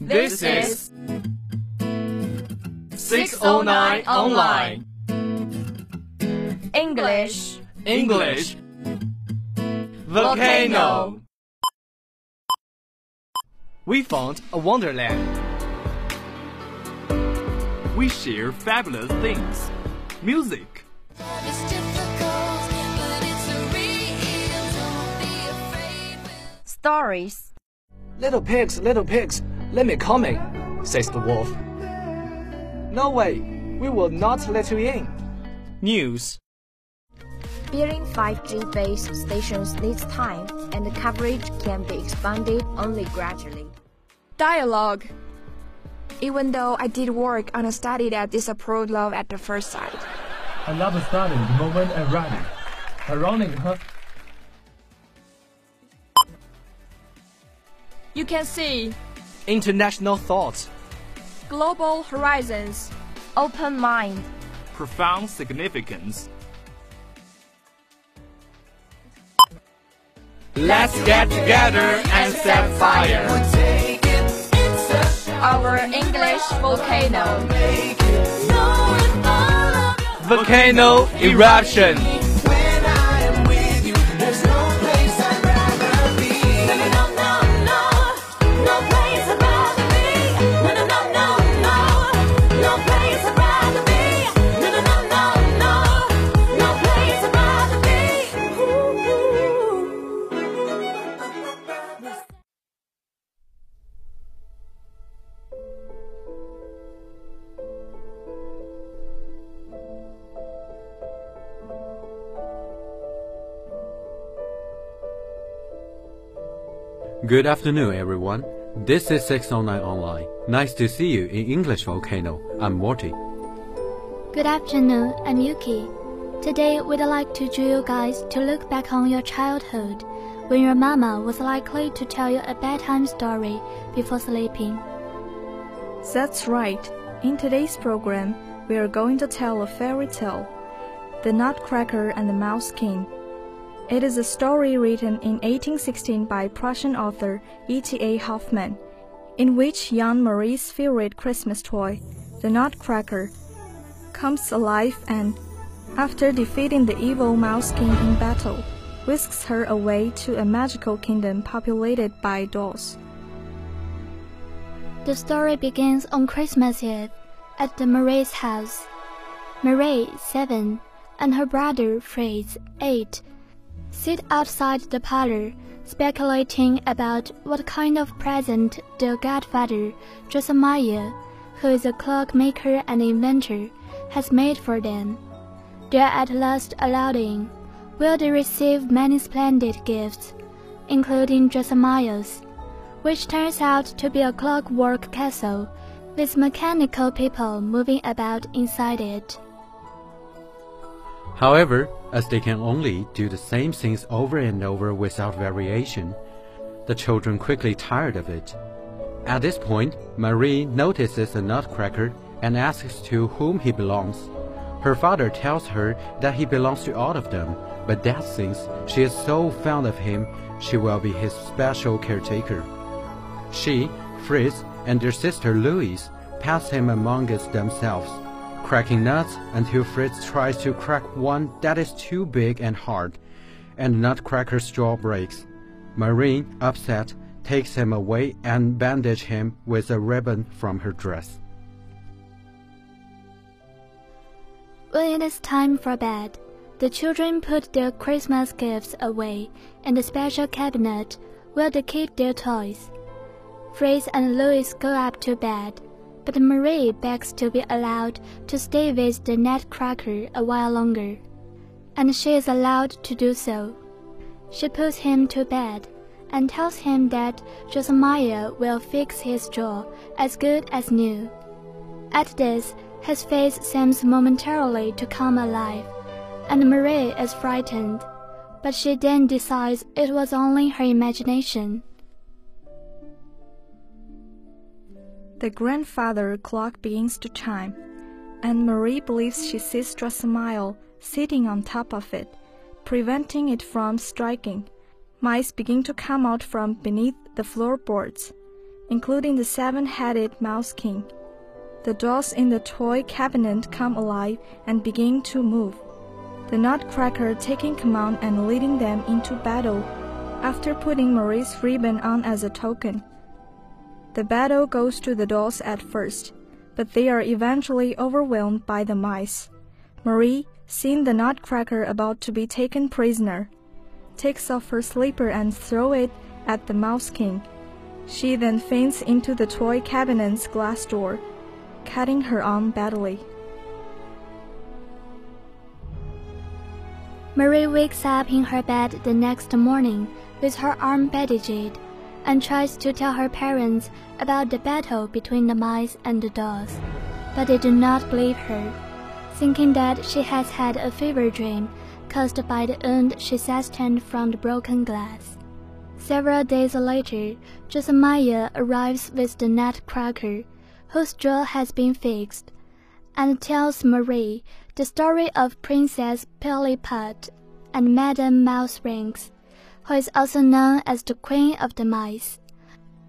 This is 609 Online English English Volcano. We found a wonderland. We share fabulous things. Music, Stories Little pigs, little pigs, let me come in, says the wolf. No way, we will not let you in. news, Building 5G base stations needs time, and the coverage can be expanded only gradually. Dialogue. Even though I did work on a study that disapproved love at the first sight. I love studying the moment I'm ready. Ironic, huh? You can see international thoughts, global horizons. Open mind. profound significance. Let's get together and set fire. Our English volcano. Volcano eruption. Good afternoon, everyone. This is 609 Online. Nice to see you in English Volcano. I'm Morty. Good afternoon, I'm Yuki. Today we'd like to do you guys to look back on your childhood when your mama was likely to tell you a bedtime story before sleeping. That's right. In today's program, we are going to tell a fairy tale The Nutcracker and the Mouse King. It is a story written in 1816 by Prussian author E.T.A. Hoffmann, in which young Marie's favorite Christmas toy, the Nutcracker, comes alive and, after defeating the evil Mouse King in battle, whisks her away to a magical kingdom populated by dolls. The story begins on Christmas Eve at the Marie's house. Marie, seven, and her brother Fritz, eight, sit outside the parlor, speculating about what kind of present their godfather, Josiah, who is a clockmaker and inventor, has made for them. They are at last allowed in, where they receive many splendid gifts, including Josiah's, which turns out to be a clockwork castle with mechanical people moving about inside it. However, as they can only do the same things over and over without variation, the children quickly tired of it. At this point, Marie notices the nutcracker and asks to whom he belongs. Her father tells her that he belongs to all of them, but Dad thinks she is so fond of him she will be his special caretaker. She, Fritz, and their sister Louise pass him amongst themselves, cracking nuts until Fritz tries to crack one that is too big and hard, and nutcracker's jaw breaks. Marie, upset, takes him away and bandages him with a ribbon from her dress. When it is time for bed, the children put their Christmas gifts away in the special cabinet where they keep their toys. Fritz and Louise go up to bed, but Marie begs to be allowed to stay with the nutcracker a while longer, and she is allowed to do so. She puts him to bed and tells him that Josiah will fix his jaw as good as new. At this, his face seems momentarily to come alive, and Marie is frightened, but she then decides it was only her imagination. The grandfather clock begins to chime, and Marie believes she sees Drosselmeyer sitting on top of it, preventing it from striking. mice begin to come out from beneath the floorboards, including the seven headed Mouse King. The dolls in the toy cabinet come alive and begin to move, the Nutcracker taking command and leading them into battle after putting Marie's ribbon on as a token. The battle goes to the dolls at first, but they are eventually overwhelmed by the mice. Marie, seeing the Nutcracker about to be taken prisoner, takes off her slipper and throws it at the Mouse King. She then faints into the toy cabinet's glass door, cutting her arm badly. Marie wakes up in her bed the next morning with her arm bandaged and tries to tell her parents about the battle between the mice and the dolls, but they do not believe her, thinking that she has had a fever dream caused by the wound she sustained from the broken glass. Several days later, Josiah arrives with the Nutcracker, whose jaw has been fixed, and tells Marie the story of Princess Pirlipat and Madame Mouserings, who is also known as the Queen of the Mice,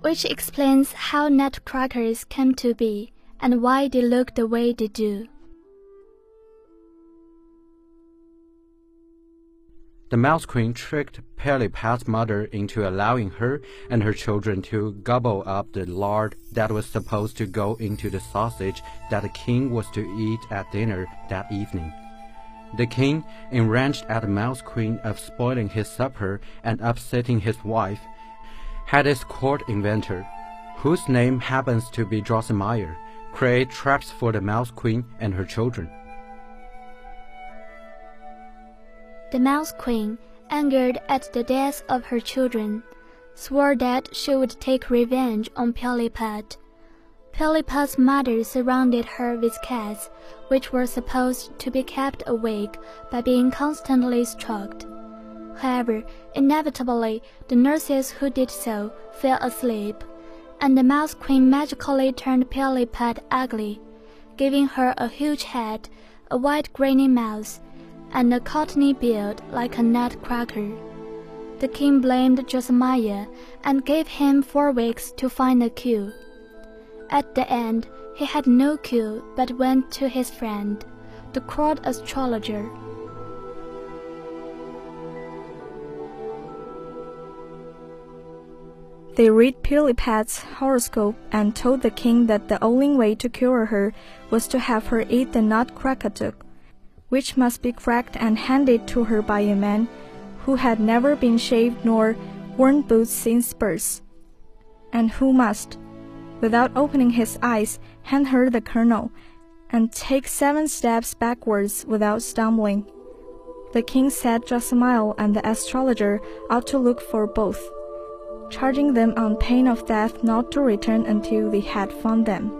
which explains how nutcrackers came to be and why they look the way they do. The Mouse Queen tricked Pirlipat's mother into allowing her and her children to gobble up the lard that was supposed to go into the sausage that the king was to eat at dinner that evening. The king, enraged at the Mouse Queen of spoiling his supper and upsetting his wife, had his court inventor, whose name happens to be Drosselmeyer, create traps for the Mouse Queen and her children. The Mouse Queen, angered at the death of her children, swore that she would take revenge on Pirlipat. Pirlipat's mother surrounded her with cats, which were supposed to be kept awake by being constantly stroked. However, inevitably, the nurses who did so fell asleep, and the Mouse Queen magically turned Pirlipat ugly, giving her a huge head, a white grainy mouth, and a cottony beard like a nutcracker. The king blamed Josiah and gave him four weeks to find a cure. At the end, he had no cure but went to his friend, the court astrologer. They read Pirlipat's horoscope and told the king that the only way to cure her was to have her eat the nutcracker, which must be cracked and handed to her by a man who had never been shaved nor worn boots since birth, and who must, without opening his eyes, hand her the kernel, and take seven steps backwards without stumbling. The king said Josiah and the astrologer ought to look for both, charging them on pain of death not to return until they had found them.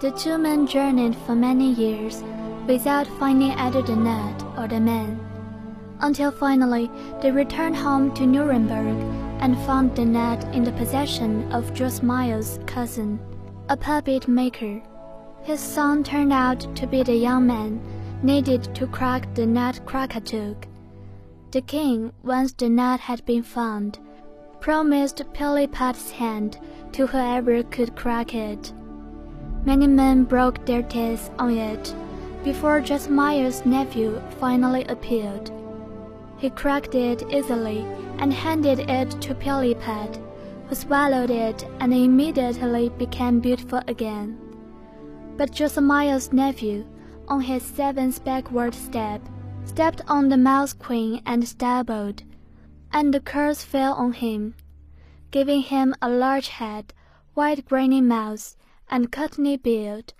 The two men journeyed for many years without finding either the nut or the man, until finally they returned home to Nuremberg and found the nut in the possession of Josiah's cousin, a puppet maker. His son turned out to be the young man needed to crack the nutcracker. The king, once the nut had been found, promised Pirlipat's hand to whoever could crack it. Many men broke their teeth on it before Josiah's nephew finally appeared. He cracked it easily and handed it to Pirlipat, who swallowed it and immediately became beautiful again. But Josiah's nephew, on his seventh backward step, stepped on the Mouse Queen and stumbled, and the curse fell on him, giving him a large head, white grainy mouth, and cottony beard.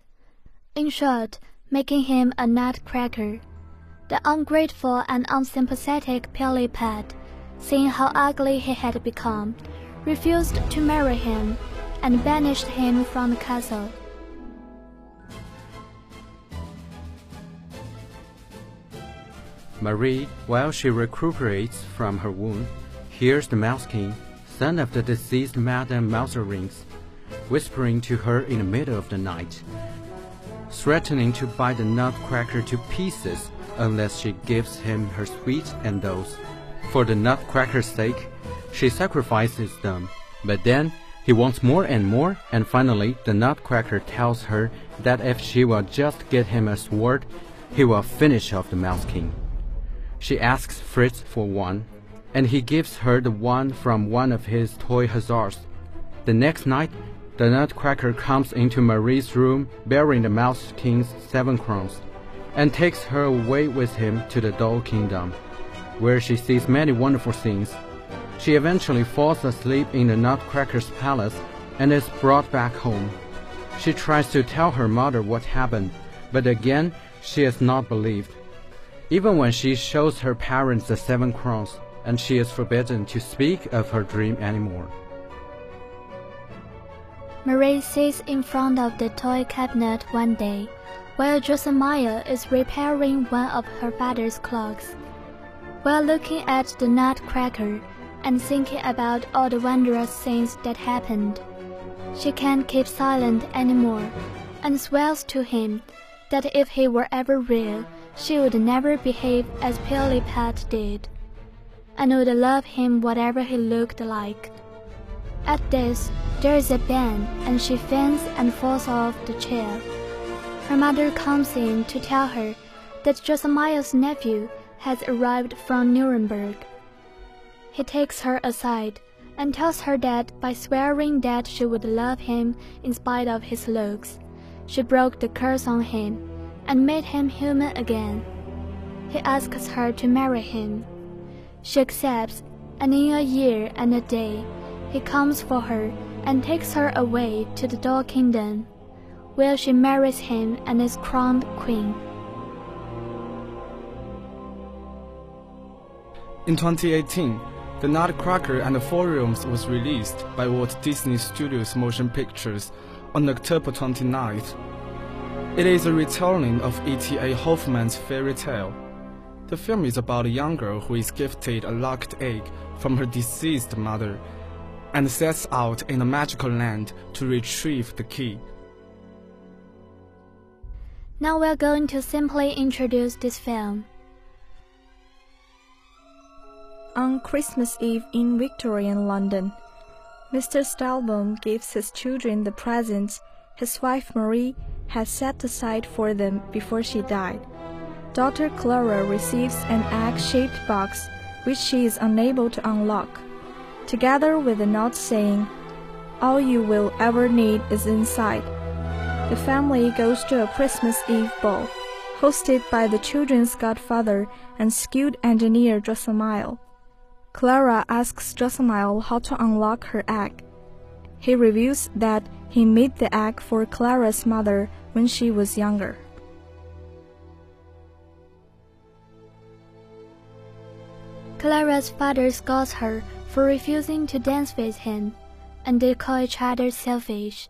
In short, making him a nutcracker. The ungrateful and unsympathetic Pirlipat, seeing how ugly he had become, refused to marry him and banished him from the castle. Marie, while she recuperates from her wound, hears the Mouse King, son of the deceased Madame Mouserings, whispering to her in the middle of the night, threatening to bite the nutcracker to pieces unless she gives him her sweets and those. For the nutcracker's sake, she sacrifices them. But then he wants more and more, and finally the nutcracker tells her that if she will just get him a sword, he will finish off the Mouse King. She asks Fritz for one, and he gives her the one from one of his toy hussars. The next night, the nutcracker comes into Marie's room bearing the Mouse King's seven crowns, and takes her away with him to the Doll Kingdom, where she sees many wonderful things. She eventually falls asleep in the Nutcracker's palace and is brought back home. She tries to tell her mother what happened, but again she is not believed. Even when she shows her parents the seven crowns, and she is forbidden to speak of her dream anymore. Marie sits in front of the toy cabinet one day, while Drosselmeyer is repairing one of her father's clocks. While looking at the nutcracker and thinking about all the wondrous things that happened, she can't keep silent anymore, and swears to him that if he were ever real, she would never behave as Pirlipat did, and would love him whatever he looked like. At this, there is a bang, and she faints and falls off the chair. Her mother comes in to tell her that Drosselmeyer's nephew has arrived from Nuremberg. He takes her aside and tells her that by swearing that she would love him in spite of his looks, she broke the curse on him and made him human again. He asks her to marry him. She accepts, and in a year and a day, he comes for her and takes her away to the Doll Kingdom, where she marries him and is crowned queen. In 2018, The Nutcracker and the Four Realms was released by Walt Disney Studios Motion Pictures on October 29th. It is a retelling of E.T.A. Hoffmann's fairy tale. The film is about a young girl who is gifted a locked egg from her deceased mother and sets out in a magical land to retrieve the key. Now we're going to simply introduce this film. On Christmas Eve in Victorian London, Mr. Stahlbaum gives his children the presents his wife Marie had set aside for them before she died. Daughter Clara receives an egg shaped box which she is unable to unlock, together with a note saying, All you will ever need is inside. The family goes to a Christmas Eve ball, hosted by the children's godfather and skilled engineer Drosselmeyer. Clara asks Drosselmeyer how to unlock her egg. He reveals that he made the egg for Clara's mother when she was younger. Clara's father scolds her for refusing to dance with him, and they call each other selfish.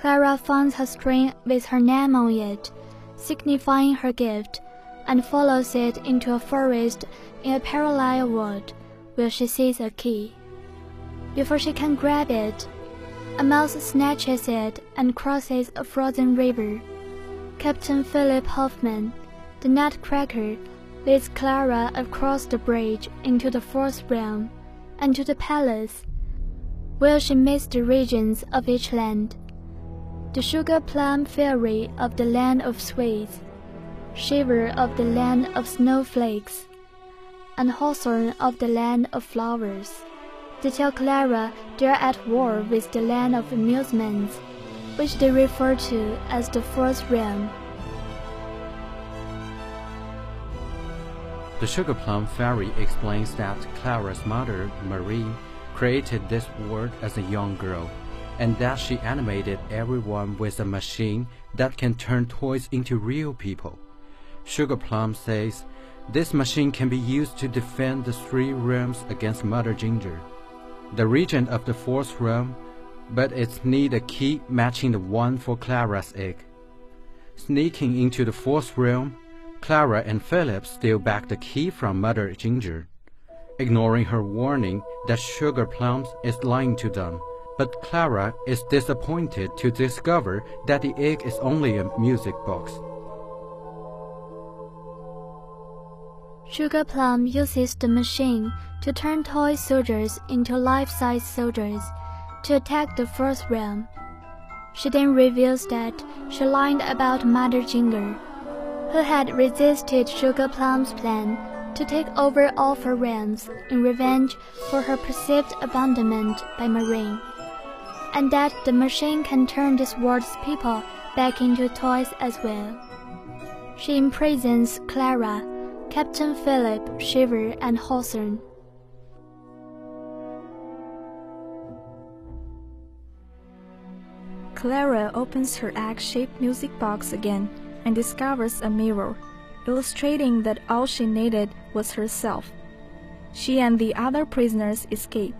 Clara finds a string with her name on it, signifying her gift, and follows it into a forest in a parallel world where she sees a key. Before she can grab it, a mouse snatches it and crosses a frozen river. Captain Philip Hoffman, the nutcracker, leads Clara across the bridge into the fourth realm and to the palace, where she meets the regents of each land. The sugar plum fairy of the land of sweets, Shiver of the land of snowflakes, and Hawthorne of the land of flowers. They tell Clara they are at war with the land of amusements, which they refer to as the fourth realm. The Sugar Plum Fairy explains that Clara's mother, Marie, created this world as a young girl, and that she animated everyone with a machine that can turn toys into real people. Sugar Plum says this machine can be used to defend the three realms against Mother Ginger, the regent of the fourth realm, but it need a key matching the one for Clara's egg. Sneaking into the fourth realm, Clara and Philip steal back the key from Mother Ginger, ignoring her warning that Sugar Plums is lying to them. But Clara is disappointed to discover that the egg is only a music box. Sugar Plum uses the machine to turn toy soldiers into life-size soldiers to attack the first realm. She then reveals that she lied about Mother Ginger, who had resisted Sugar Plum's plan to take over all four realms in revenge for her perceived abandonment by Marie, and that the machine can turn this world's people back into toys as well. She imprisons Clara, Captain Philip, Shiver, and Hawthorne. Clara opens her egg-shaped music box again and discovers a mirror, illustrating that all she needed was herself. She and the other prisoners escape.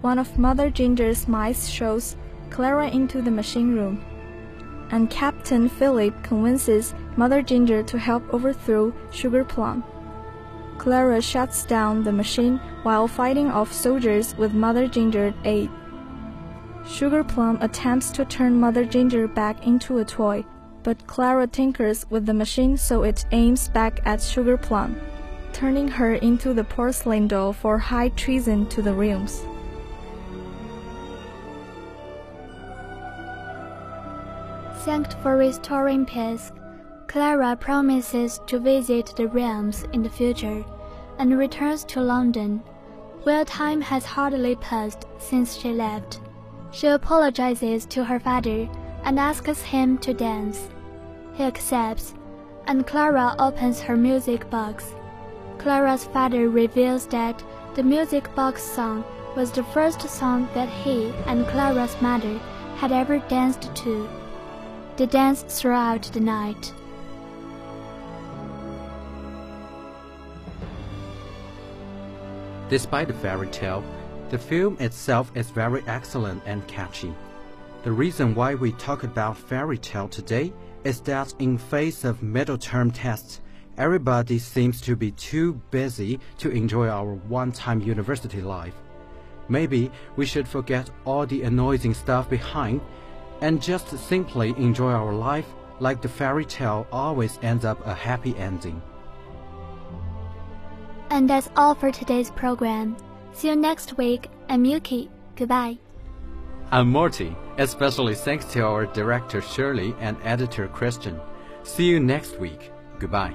One of Mother Ginger's mice shows Clara into the machine room, and Captain Philip convinces Mother Ginger to help overthrow Sugar Plum. Clara shuts down the machine while fighting off soldiers with Mother Ginger's aid. Sugar Plum attempts to turn Mother Ginger back into a toy, but Clara tinkers with the machine so it aims back at Sugar Plum, turning her into the porcelain doll for high treason to the realms. Thanked for restoring peace, Clara promises to visit the realms in the future and returns to London, where time has hardly passed since she left. She apologizes to her father and asks him to dance. He accepts, and Clara opens her music box. Clara's father reveals that the music box song was the first song that he and Clara's mother had ever danced to. They danced throughout the night. Despite the fairy tale, the film itself is very excellent and catchy. The reason why we talk about fairy tale today is that in face of middle term tests, everybody seems to be too busy to enjoy our one-time university life. Maybe we should forget all the annoying stuff behind and just simply enjoy our life like the fairy tale always ends up a happy ending. And that's all for today's program. See you next week. I'm Yuki. Goodbye. I'm Morty, especially thanks to our director Shirley and editor Christian. See you next week. Goodbye.